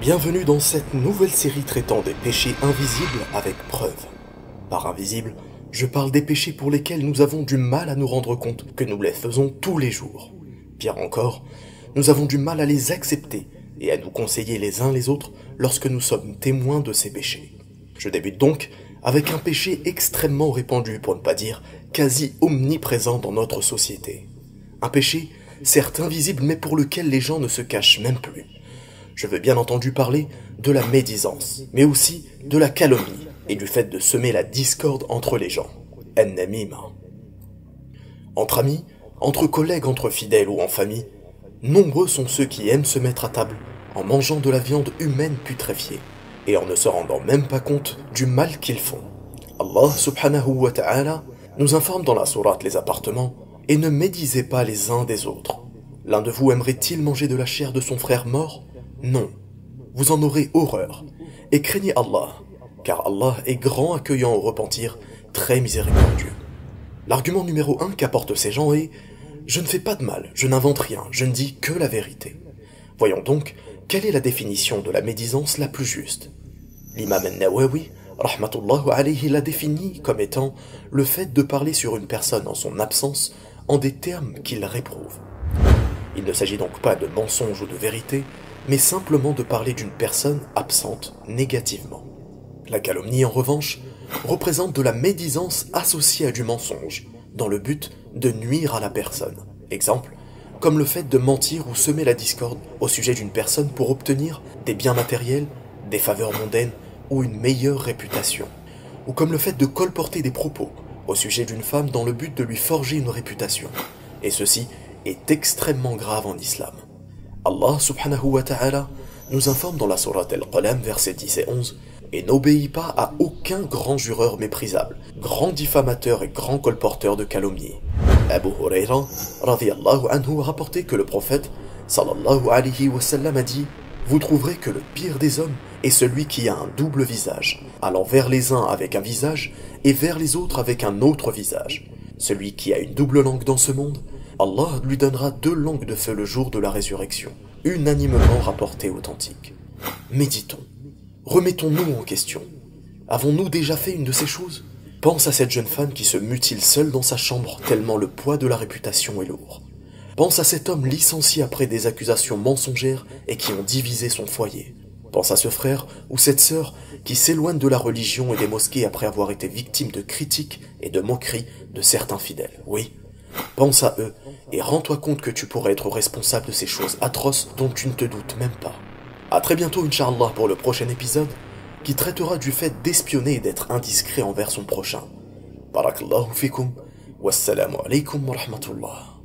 Bienvenue dans cette nouvelle série traitant des péchés invisibles avec preuve. Par invisible, je parle des péchés pour lesquels nous avons du mal à nous rendre compte que nous les faisons tous les jours. Pire encore, nous avons du mal à les accepter et à nous conseiller les uns les autres lorsque nous sommes témoins de ces péchés. Je débute donc avec un péché extrêmement répandu, pour ne pas dire quasi omniprésent dans notre société. Un péché, certes invisible, mais pour lequel les gens ne se cachent même plus. Je veux bien entendu parler de la médisance, mais aussi de la calomnie et du fait de semer la discorde entre les gens. Entre amis, entre collègues, entre fidèles ou en famille, nombreux sont ceux qui aiment se mettre à table en mangeant de la viande humaine putréfiée et en ne se rendant même pas compte du mal qu'ils font. Allah subhanahu wa ta'ala nous informe dans la sourate les appartements et ne médisez pas les uns des autres. L'un de vous aimerait-il manger de la chair de son frère mort? Non. Vous en aurez horreur. Et craignez Allah, car Allah est grand accueillant au repentir, très miséricordieux. L'argument numéro un qu'apportent ces gens est Je ne fais pas de mal, je n'invente rien, je ne dis que la vérité. Voyons donc quelle est la définition de la médisance la plus juste? L'imam al-Nawawi, rahmatullah alayhi, l'a défini comme étant le fait de parler sur une personne en son absence en des termes qu'il réprouve. Il ne s'agit donc pas de mensonge ou de vérité, mais simplement de parler d'une personne absente négativement. La calomnie, en revanche, représente de la médisance associée à du mensonge, dans le but de nuire à la personne. Exemple, comme le fait de mentir ou semer la discorde au sujet d'une personne pour obtenir des biens matériels, des faveurs mondaines ou une meilleure réputation, ou comme le fait de colporter des propos au sujet d'une femme dans le but de lui forger une réputation. Et ceci est extrêmement grave en islam. Allah subhanahu wa ta'ala nous informe dans la sourate Al-Qalam, versets 10 et 11, et n'obéit pas à aucun grand jureur méprisable, grand diffamateur et grand colporteur de calomnie. Abu Huraira anhu a rapporté que le prophète sallallahu alayhi wa sallam a dit Vous trouverez que le pire des hommes est celui qui a un double visage, allant vers les uns avec un visage et vers les autres avec un autre visage. Celui qui a une double langue dans ce monde, Allah lui donnera deux langues de feu le jour de la résurrection, unanimement rapportées authentiques. Méditons. Remettons-nous en question. Avons-nous déjà fait une de ces choses? Pense à cette jeune femme qui se mutile seule dans sa chambre tellement le poids de la réputation est lourd. Pense à cet homme licencié après des accusations mensongères et qui ont divisé son foyer. Pense à ce frère ou cette sœur qui s'éloigne de la religion et des mosquées après avoir été victime de critiques et de moqueries de certains fidèles. Oui, pense à eux et rends-toi compte que tu pourrais être responsable de ces choses atroces dont tu ne te doutes même pas. A très bientôt, Inch'Allah, pour le prochain épisode qui traitera du fait d'espionner et d'être indiscret envers son prochain. Barakallahu fikum, wassalamu alaikum wa rahmatullah.